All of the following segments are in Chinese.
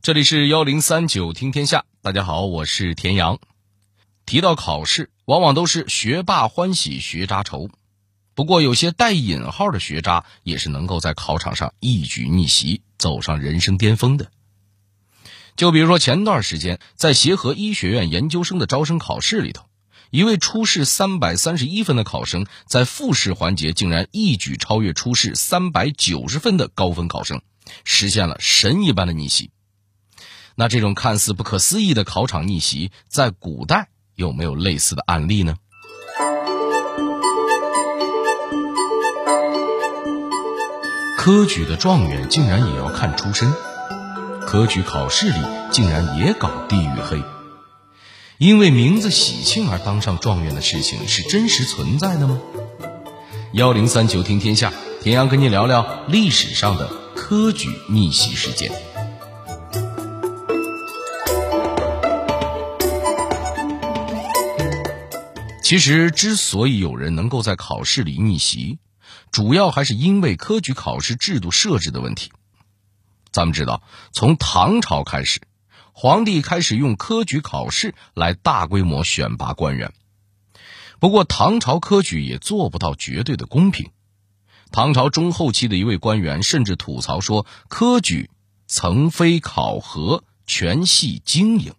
这里是幺零三九听天下，大家好，我是田阳。提到考试，往往都是学霸欢喜学渣愁。不过，有些带引号的学渣也是能够在考场上一举逆袭，走上人生巅峰的。就比如说前段时间在协和医学院研究生的招生考试里头，一位初试三百三十一分的考生，在复试环节竟然一举超越初试三百九十分的高分考生，实现了神一般的逆袭。那这种看似不可思议的考场逆袭，在古代有没有类似的案例呢？科举的状元竟然也要看出身，科举考试里竟然也搞地域黑，因为名字喜庆而当上状元的事情是真实存在的吗？幺零三九听天下，田阳跟你聊聊历史上的科举逆袭事件。其实，之所以有人能够在考试里逆袭，主要还是因为科举考试制度设置的问题。咱们知道，从唐朝开始，皇帝开始用科举考试来大规模选拔官员。不过，唐朝科举也做不到绝对的公平。唐朝中后期的一位官员甚至吐槽说：“科举曾非考核，全系经营。”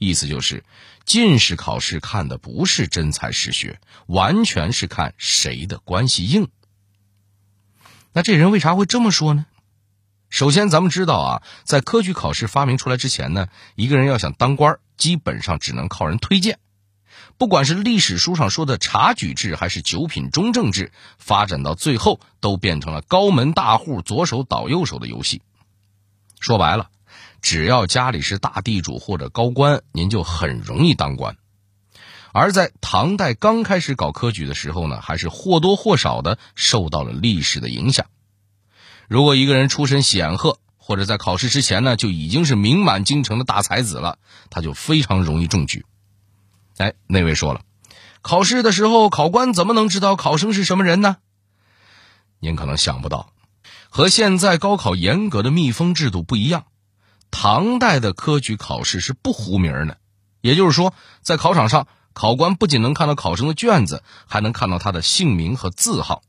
意思就是。进士考试看的不是真才实学，完全是看谁的关系硬。那这人为啥会这么说呢？首先，咱们知道啊，在科举考试发明出来之前呢，一个人要想当官，基本上只能靠人推荐。不管是历史书上说的察举制，还是九品中正制，发展到最后都变成了高门大户左手倒右手的游戏。说白了。只要家里是大地主或者高官，您就很容易当官。而在唐代刚开始搞科举的时候呢，还是或多或少的受到了历史的影响。如果一个人出身显赫，或者在考试之前呢就已经是名满京城的大才子了，他就非常容易中举。哎，那位说了，考试的时候考官怎么能知道考生是什么人呢？您可能想不到，和现在高考严格的密封制度不一样。唐代的科举考试是不糊名的，也就是说，在考场上，考官不仅能看到考生的卷子，还能看到他的姓名和字号。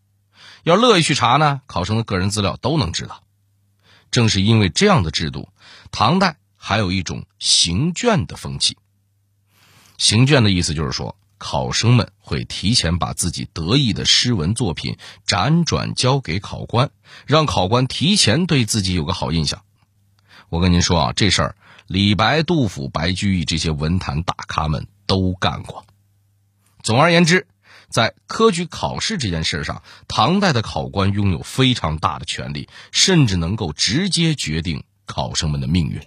要乐意去查呢，考生的个人资料都能知道。正是因为这样的制度，唐代还有一种行卷的风气。行卷的意思就是说，考生们会提前把自己得意的诗文作品辗转交给考官，让考官提前对自己有个好印象。我跟您说啊，这事儿李白、杜甫、白居易这些文坛大咖们都干过。总而言之，在科举考试这件事上，唐代的考官拥有非常大的权利，甚至能够直接决定考生们的命运。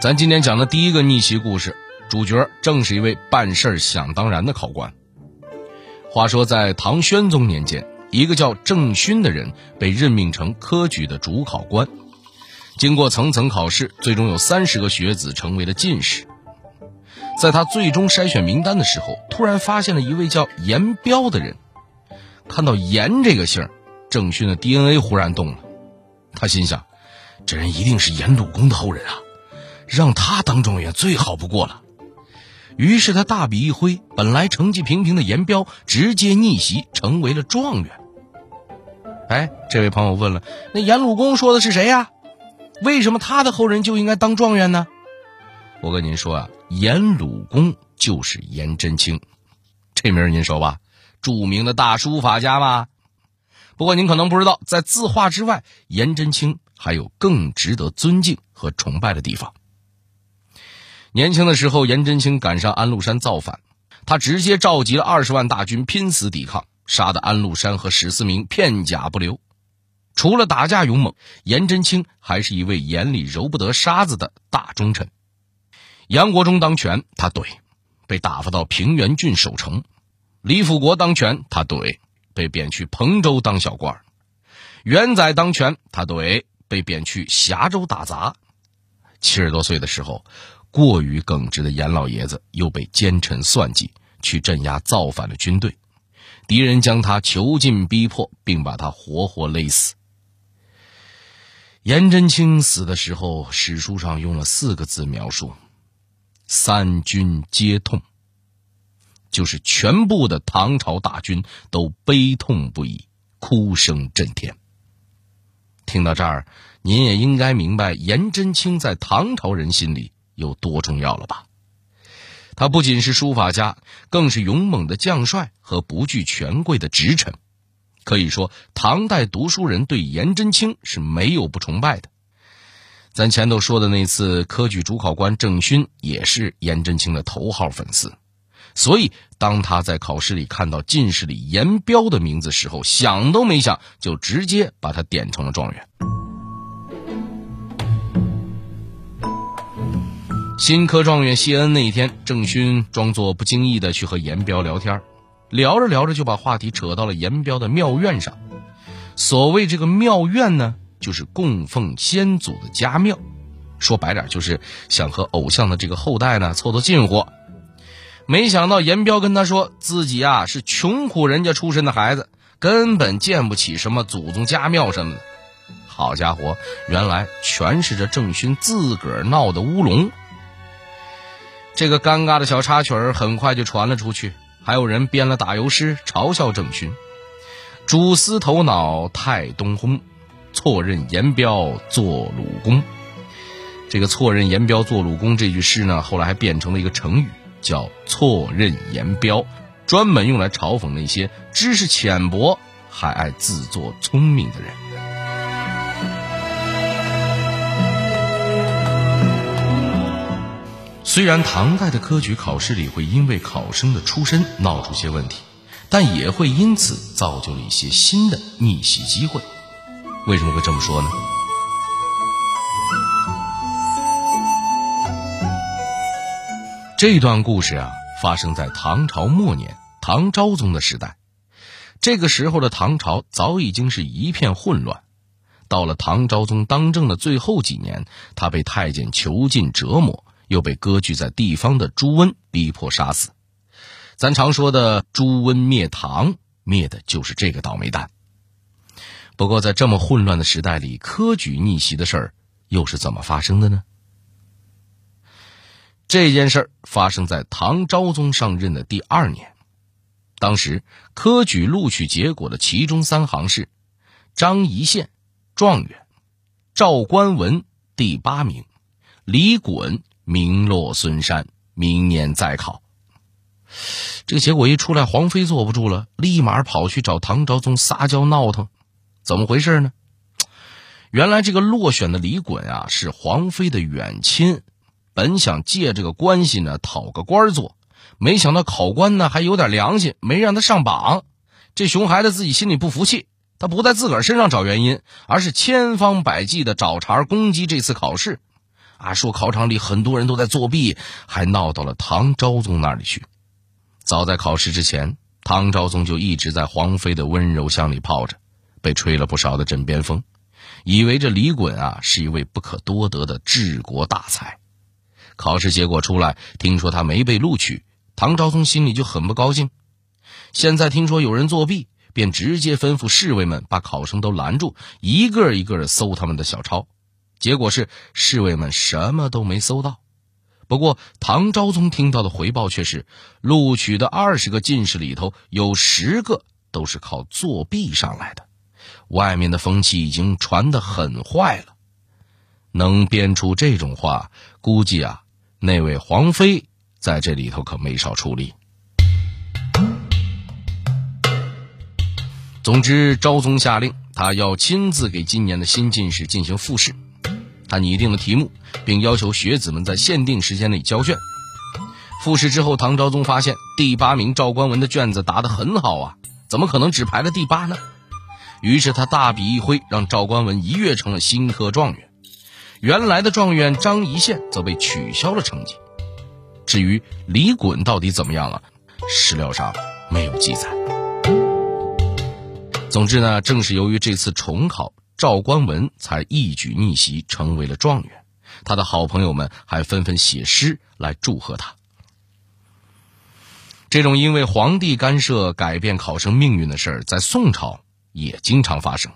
咱今天讲的第一个逆袭故事，主角正是一位办事想当然的考官。话说，在唐宣宗年间。一个叫郑勋的人被任命成科举的主考官，经过层层考试，最终有三十个学子成为了进士。在他最终筛选名单的时候，突然发现了一位叫严彪的人。看到“严”这个姓郑勋的 DNA 忽然动了。他心想，这人一定是严鲁公的后人啊，让他当状元最好不过了。于是他大笔一挥，本来成绩平平的严彪直接逆袭，成为了状元。哎，这位朋友问了，那严鲁公说的是谁呀？为什么他的后人就应该当状元呢？我跟您说啊，严鲁公就是颜真卿，这名您熟吧？著名的大书法家嘛。不过您可能不知道，在字画之外，颜真卿还有更值得尊敬和崇拜的地方。年轻的时候，颜真卿赶上安禄山造反，他直接召集了二十万大军，拼死抵抗，杀得安禄山和史思明片甲不留。除了打架勇猛，颜真卿还是一位眼里揉不得沙子的大忠臣。杨国忠当权，他怼，被打发到平原郡守城；李辅国当权，他怼，被贬去彭州当小官；元载当权，他怼，被贬去峡州打杂。七十多岁的时候。过于耿直的严老爷子又被奸臣算计，去镇压造反的军队，敌人将他囚禁逼迫，并把他活活勒死。颜真卿死的时候，史书上用了四个字描述：“三军皆痛。”就是全部的唐朝大军都悲痛不已，哭声震天。听到这儿，您也应该明白颜真卿在唐朝人心里有多重要了吧？他不仅是书法家，更是勇猛的将帅和不惧权贵的直臣。可以说，唐代读书人对颜真卿是没有不崇拜的。咱前头说的那次科举主考官郑勋也是颜真卿的头号粉丝，所以当他在考试里看到进士里颜彪的名字时候，想都没想就直接把他点成了状元。新科状元谢恩那一天，郑勋装作不经意的去和严彪聊天。聊着聊着就把话题扯到了严彪的庙院上。所谓这个庙院呢，就是供奉先祖的家庙，说白点就是想和偶像的这个后代呢凑凑近乎。没想到严彪跟他说自己啊是穷苦人家出身的孩子，根本建不起什么祖宗家庙什么的。好家伙，原来全是这郑勋自个儿闹的乌龙。这个尴尬的小插曲儿很快就传了出去。还有人编了打油诗嘲笑郑勋：“主司头脑太东烘，错认颜彪做鲁公。”这个“错认颜彪做鲁公”这句诗呢，后来还变成了一个成语，叫“错认颜彪”，专门用来嘲讽那些知识浅薄还爱自作聪明的人。虽然唐代的科举考试里会因为考生的出身闹出些问题，但也会因此造就了一些新的逆袭机会。为什么会这么说呢？这段故事啊，发生在唐朝末年，唐昭宗的时代。这个时候的唐朝早已经是一片混乱。到了唐昭宗当政的最后几年，他被太监囚禁折磨。又被割据在地方的朱温逼迫杀死，咱常说的朱温灭唐，灭的就是这个倒霉蛋。不过，在这么混乱的时代里，科举逆袭的事儿又是怎么发生的呢？这件事儿发生在唐昭宗上任的第二年，当时科举录取结果的其中三行是：张仪宪状元，赵官文第八名，李衮。名落孙山，明年再考。这个结果一出来，黄飞坐不住了，立马跑去找唐昭宗撒娇闹腾。怎么回事呢？原来这个落选的李衮啊，是黄飞的远亲，本想借这个关系呢讨个官做，没想到考官呢还有点良心，没让他上榜。这熊孩子自己心里不服气，他不在自个儿身上找原因，而是千方百计的找茬攻击这次考试。啊，说考场里很多人都在作弊，还闹到了唐昭宗那里去。早在考试之前，唐昭宗就一直在皇妃的温柔乡里泡着，被吹了不少的枕边风，以为这李衮啊是一位不可多得的治国大才。考试结果出来，听说他没被录取，唐昭宗心里就很不高兴。现在听说有人作弊，便直接吩咐侍卫们把考生都拦住，一个一个的搜他们的小抄。结果是侍卫们什么都没搜到，不过唐昭宗听到的回报却是，录取的二十个进士里头有十个都是靠作弊上来的，外面的风气已经传得很坏了。能编出这种话，估计啊，那位皇妃在这里头可没少出力。总之，昭宗下令，他要亲自给今年的新进士进行复试。他拟定了题目，并要求学子们在限定时间内交卷。复试之后，唐昭宗发现第八名赵官文的卷子答得很好啊，怎么可能只排了第八呢？于是他大笔一挥，让赵官文一跃成了新科状元。原来的状元张仪宪则被取消了成绩。至于李衮到底怎么样了，史料上没有记载。总之呢，正是由于这次重考。赵官文才一举逆袭，成为了状元。他的好朋友们还纷纷写诗来祝贺他。这种因为皇帝干涉改变考生命运的事儿，在宋朝也经常发生。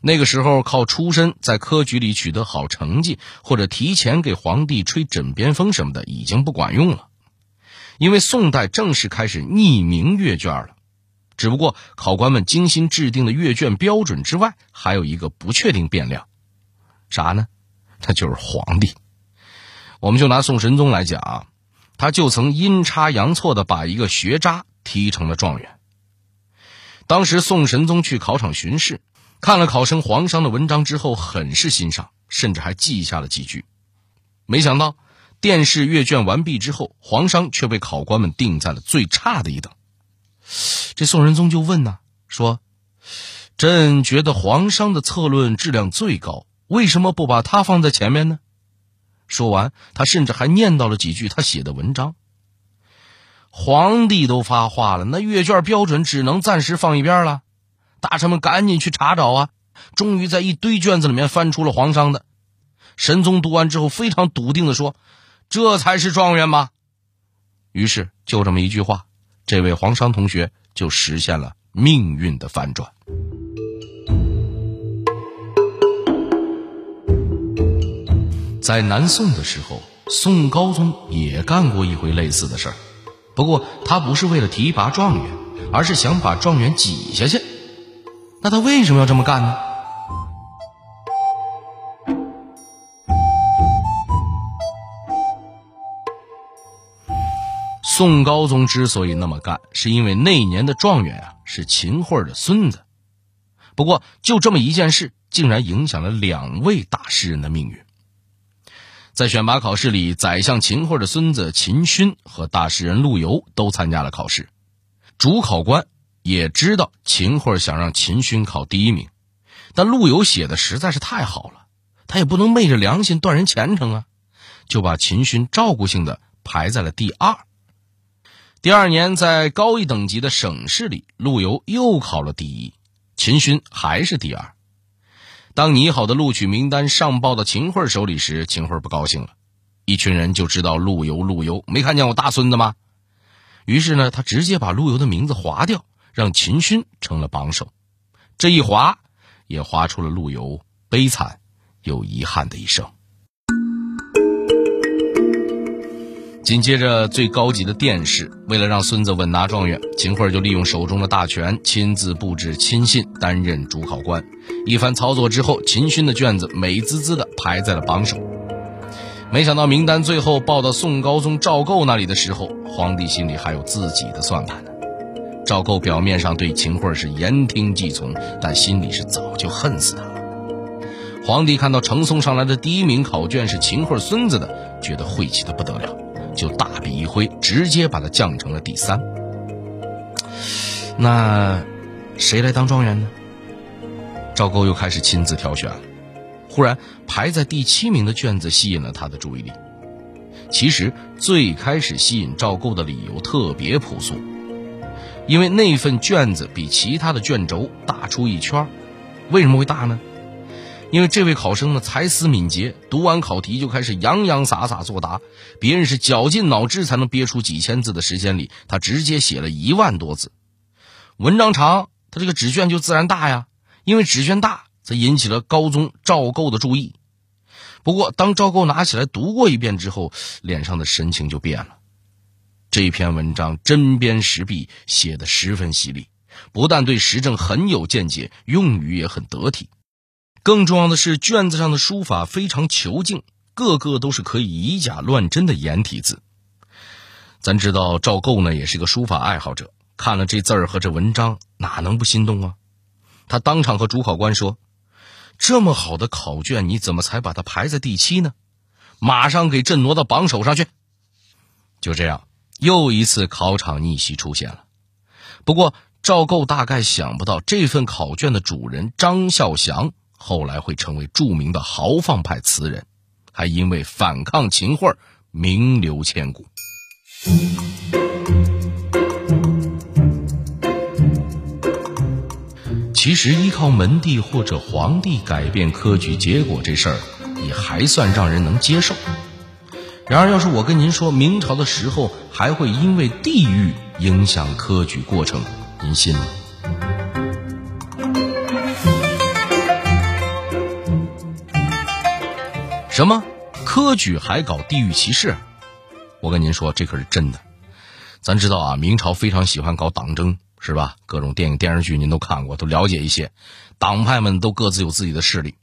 那个时候靠出身在科举里取得好成绩，或者提前给皇帝吹枕边风什么的，已经不管用了。因为宋代正式开始匿名阅卷了，只不过考官们精心制定的阅卷标准之外，还有一个不确定变量，啥呢？他就是皇帝。我们就拿宋神宗来讲，他就曾阴差阳错的把一个学渣提成了状元。当时宋神宗去考场巡视，看了考生黄商的文章之后，很是欣赏，甚至还记下了几句。没想到。殿试阅卷完毕之后，黄商却被考官们定在了最差的一等。这宋仁宗就问呐，说：“朕觉得皇商的策论质量最高，为什么不把他放在前面呢？”说完，他甚至还念叨了几句他写的文章。皇帝都发话了，那阅卷标准只能暂时放一边了。大臣们赶紧去查找啊，终于在一堆卷子里面翻出了皇商的。神宗读完之后，非常笃定的说。这才是状元吗？于是就这么一句话，这位黄商同学就实现了命运的反转。在南宋的时候，宋高宗也干过一回类似的事儿，不过他不是为了提拔状元，而是想把状元挤下去。那他为什么要这么干呢？宋高宗之所以那么干，是因为那年的状元啊是秦桧的孙子。不过，就这么一件事，竟然影响了两位大诗人的命运。在选拔考试里，宰相秦桧的孙子秦勋和大诗人陆游都参加了考试。主考官也知道秦桧想让秦勋考第一名，但陆游写的实在是太好了，他也不能昧着良心断人前程啊，就把秦勋照顾性的排在了第二。第二年，在高一等级的省市里，陆游又考了第一，秦勋还是第二。当拟好的录取名单上报到秦桧手里时，秦桧不高兴了，一群人就知道陆游，陆游没看见我大孙子吗？于是呢，他直接把陆游的名字划掉，让秦勋成了榜首。这一划，也划出了陆游悲惨又遗憾的一生。紧接着，最高级的殿试，为了让孙子稳拿状元，秦桧就利用手中的大权，亲自布置亲信担任主考官。一番操作之后，秦勋的卷子美滋滋的排在了榜首。没想到名单最后报到宋高宗赵构那里的时候，皇帝心里还有自己的算盘呢。赵构表面上对秦桧是言听计从，但心里是早就恨死他了。皇帝看到呈送上来的第一名考卷是秦桧孙子的，觉得晦气的不得了。就大笔一挥，直接把他降成了第三。那谁来当状元呢？赵构又开始亲自挑选了。忽然，排在第七名的卷子吸引了他的注意力。其实，最开始吸引赵构的理由特别朴素，因为那份卷子比其他的卷轴大出一圈。为什么会大呢？因为这位考生呢才思敏捷，读完考题就开始洋洋洒洒作答。别人是绞尽脑汁才能憋出几千字的时间里，他直接写了一万多字。文章长，他这个纸卷就自然大呀。因为纸卷大，才引起了高宗赵构的注意。不过，当赵构拿起来读过一遍之后，脸上的神情就变了。这篇文章针砭时弊，写得十分犀利，不但对时政很有见解，用语也很得体。更重要的是，卷子上的书法非常遒劲，个个都是可以以假乱真的颜体字。咱知道赵构呢也是个书法爱好者，看了这字儿和这文章，哪能不心动啊？他当场和主考官说：“这么好的考卷，你怎么才把它排在第七呢？马上给朕挪到榜首上去！”就这样，又一次考场逆袭出现了。不过赵构大概想不到，这份考卷的主人张孝祥。后来会成为著名的豪放派词人，还因为反抗秦桧名留千古。其实依靠门第或者皇帝改变科举结果这事儿，也还算让人能接受。然而，要是我跟您说明朝的时候还会因为地域影响科举过程，您信吗？什么科举还搞地域歧视？我跟您说，这可是真的。咱知道啊，明朝非常喜欢搞党争，是吧？各种电影电视剧您都看过，都了解一些。党派们都各自有自己的势力。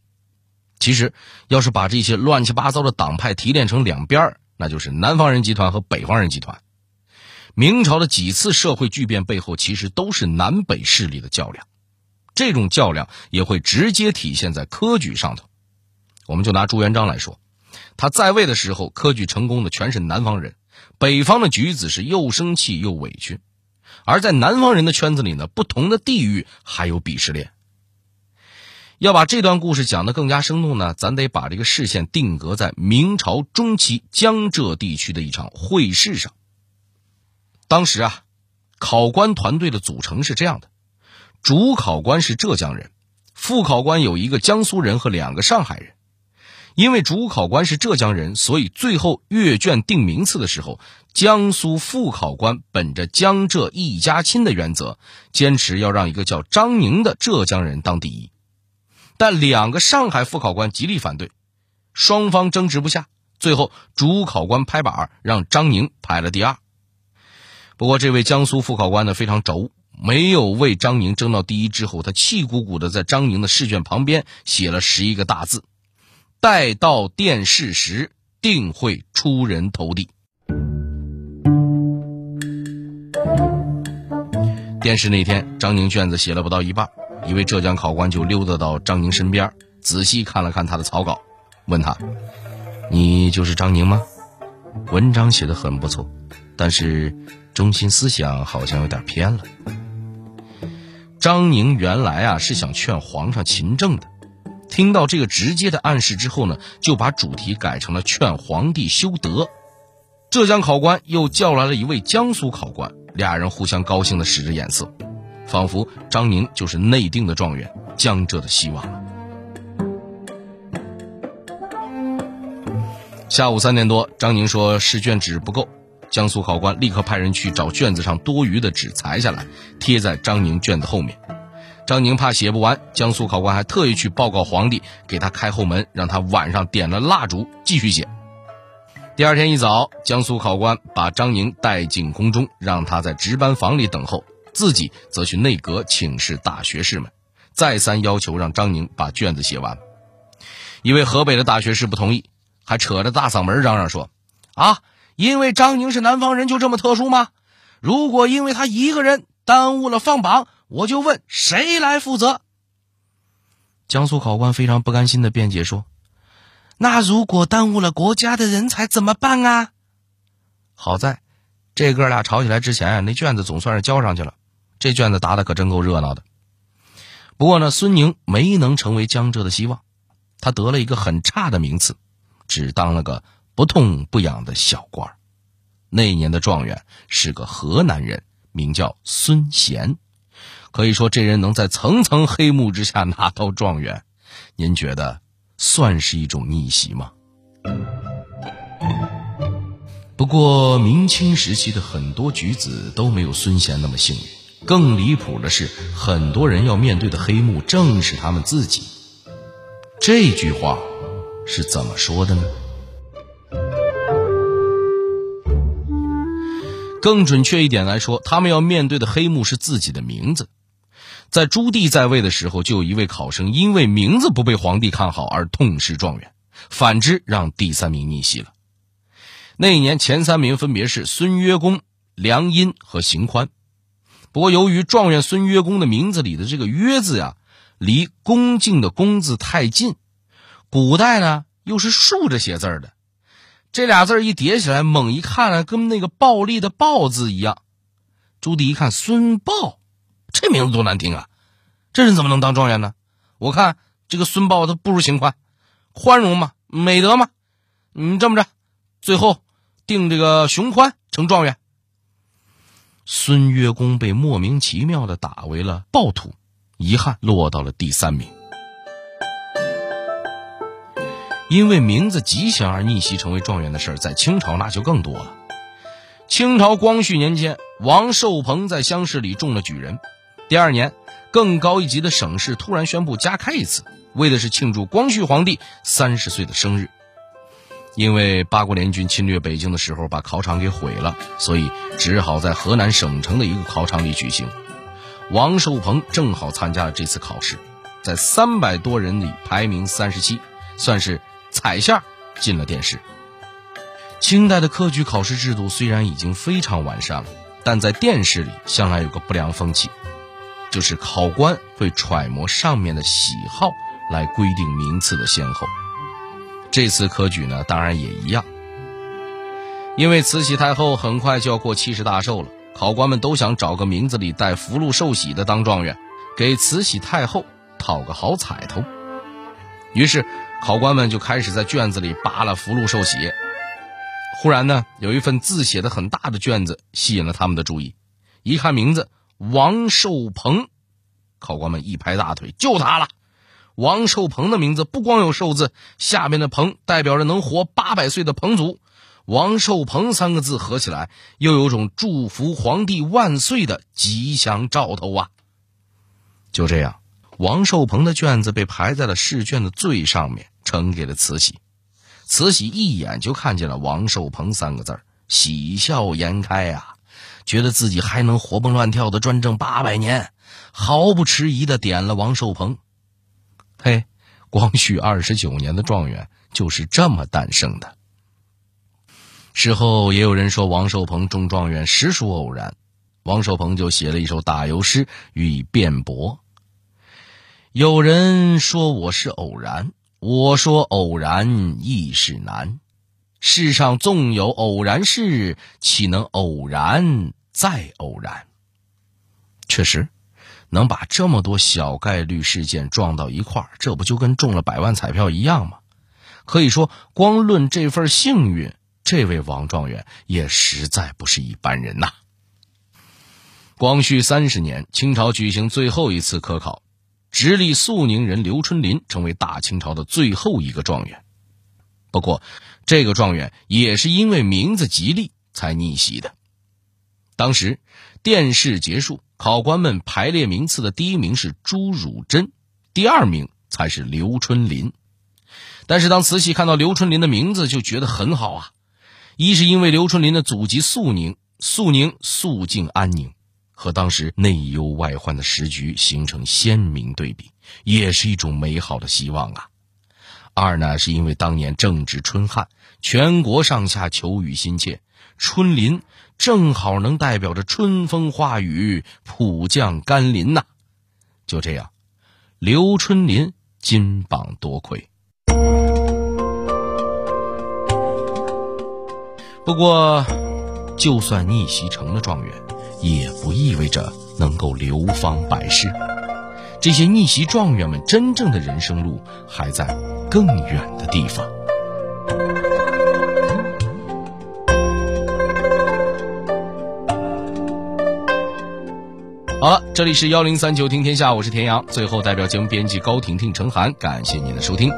其实，要是把这些乱七八糟的党派提炼成两边那就是南方人集团和北方人集团。明朝的几次社会巨变背后，其实都是南北势力的较量。这种较量也会直接体现在科举上头。我们就拿朱元璋来说，他在位的时候，科举成功的全是南方人，北方的举子是又生气又委屈。而在南方人的圈子里呢，不同的地域还有鄙视链。要把这段故事讲得更加生动呢，咱得把这个视线定格在明朝中期江浙地区的一场会试上。当时啊，考官团队的组成是这样的：主考官是浙江人，副考官有一个江苏人和两个上海人。因为主考官是浙江人，所以最后阅卷定名次的时候，江苏副考官本着江浙一家亲的原则，坚持要让一个叫张宁的浙江人当第一。但两个上海副考官极力反对，双方争执不下，最后主考官拍板让张宁排了第二。不过，这位江苏副考官呢非常轴，没有为张宁争到第一之后，他气鼓鼓的在张宁的试卷旁边写了十一个大字。待到殿试时，定会出人头地。殿试那天，张宁卷子写了不到一半，一位浙江考官就溜达到张宁身边，仔细看了看他的草稿，问他：“你就是张宁吗？文章写的很不错，但是中心思想好像有点偏了。”张宁原来啊是想劝皇上勤政的。听到这个直接的暗示之后呢，就把主题改成了劝皇帝修德。浙江考官又叫来了一位江苏考官，俩人互相高兴的使着眼色，仿佛张宁就是内定的状元，江浙的希望了。下午三点多，张宁说试卷纸不够，江苏考官立刻派人去找卷子上多余的纸裁下来，贴在张宁卷子后面。张宁怕写不完，江苏考官还特意去报告皇帝，给他开后门，让他晚上点了蜡烛继续写。第二天一早，江苏考官把张宁带进宫中，让他在值班房里等候，自己则去内阁请示大学士们，再三要求让张宁把卷子写完。一位河北的大学士不同意，还扯着大嗓门嚷嚷说：“啊，因为张宁是南方人就这么特殊吗？如果因为他一个人耽误了放榜。”我就问谁来负责？江苏考官非常不甘心的辩解说：“那如果耽误了国家的人才怎么办啊？”好在，这哥俩吵起来之前，那卷子总算是交上去了。这卷子答的可真够热闹的。不过呢，孙宁没能成为江浙的希望，他得了一个很差的名次，只当了个不痛不痒的小官。那一年的状元是个河南人，名叫孙贤。可以说，这人能在层层黑幕之下拿到状元，您觉得算是一种逆袭吗？不过，明清时期的很多举子都没有孙贤那么幸运。更离谱的是，很多人要面对的黑幕正是他们自己。这句话是怎么说的呢？更准确一点来说，他们要面对的黑幕是自己的名字。在朱棣在位的时候，就有一位考生因为名字不被皇帝看好而痛失状元，反之让第三名逆袭了。那一年前三名分别是孙曰公、梁殷和邢宽。不过由于状元孙曰公的名字里的这个“曰”字呀，离恭敬的“恭”字太近，古代呢又是竖着写字的。这俩字一叠起来，猛一看呢，跟那个暴力的“暴”字一样。朱棣一看，孙豹，这名字多难听啊！这人怎么能当状元呢？我看这个孙豹他不如邢宽，宽容嘛，美德嘛。你这么着，最后定这个熊宽成状元。孙约公被莫名其妙的打为了暴徒，遗憾落到了第三名。因为名字吉祥而逆袭成为状元的事，在清朝那就更多了。清朝光绪年间，王寿鹏在乡试里中了举人。第二年，更高一级的省试突然宣布加开一次，为的是庆祝光绪皇帝三十岁的生日。因为八国联军侵略北京的时候把考场给毁了，所以只好在河南省城的一个考场里举行。王寿鹏正好参加了这次考试，在三百多人里排名三十七，算是踩线进了殿试。清代的科举考试制度虽然已经非常完善了，但在殿试里向来有个不良风气，就是考官会揣摩上面的喜好来规定名次的先后。这次科举呢，当然也一样。因为慈禧太后很快就要过七十大寿了，考官们都想找个名字里带福禄寿喜的当状元，给慈禧太后讨个好彩头。于是，考官们就开始在卷子里扒拉福禄寿喜。忽然呢，有一份字写的很大的卷子吸引了他们的注意，一看名字王寿鹏，考官们一拍大腿，就他了。王寿鹏的名字不光有寿字，下面的鹏代表着能活八百岁的彭祖。王寿鹏三个字合起来，又有种祝福皇帝万岁的吉祥兆头啊！就这样，王寿鹏的卷子被排在了试卷的最上面，呈给了慈禧。慈禧一眼就看见了王寿鹏三个字喜笑颜开啊，觉得自己还能活蹦乱跳的专政八百年，毫不迟疑的点了王寿鹏。嘿，光绪二十九年的状元就是这么诞生的。事后也有人说王寿鹏中状元实属偶然，王寿鹏就写了一首打油诗予以辩驳。有人说我是偶然，我说偶然亦是难。世上纵有偶然事，岂能偶然再偶然？确实。能把这么多小概率事件撞到一块儿，这不就跟中了百万彩票一样吗？可以说，光论这份幸运，这位王状元也实在不是一般人呐。光绪三十年，清朝举行最后一次科考，直隶肃宁人刘春霖成为大清朝的最后一个状元。不过，这个状元也是因为名字吉利才逆袭的。当时殿试结束。考官们排列名次的第一名是朱汝珍，第二名才是刘春霖。但是当慈禧看到刘春霖的名字，就觉得很好啊。一是因为刘春霖的祖籍肃宁，肃宁肃静安宁，和当时内忧外患的时局形成鲜明对比，也是一种美好的希望啊。二呢，是因为当年正值春旱，全国上下求雨心切，春林。正好能代表着春风化雨、普降甘霖呐！就这样，刘春林金榜夺魁。不过，就算逆袭成了状元，也不意味着能够流芳百世。这些逆袭状元们真正的人生路还在更远的地方。好了，这里是幺零三九听天下，我是田阳。最后，代表节目编辑高婷婷、程涵，感谢您的收听。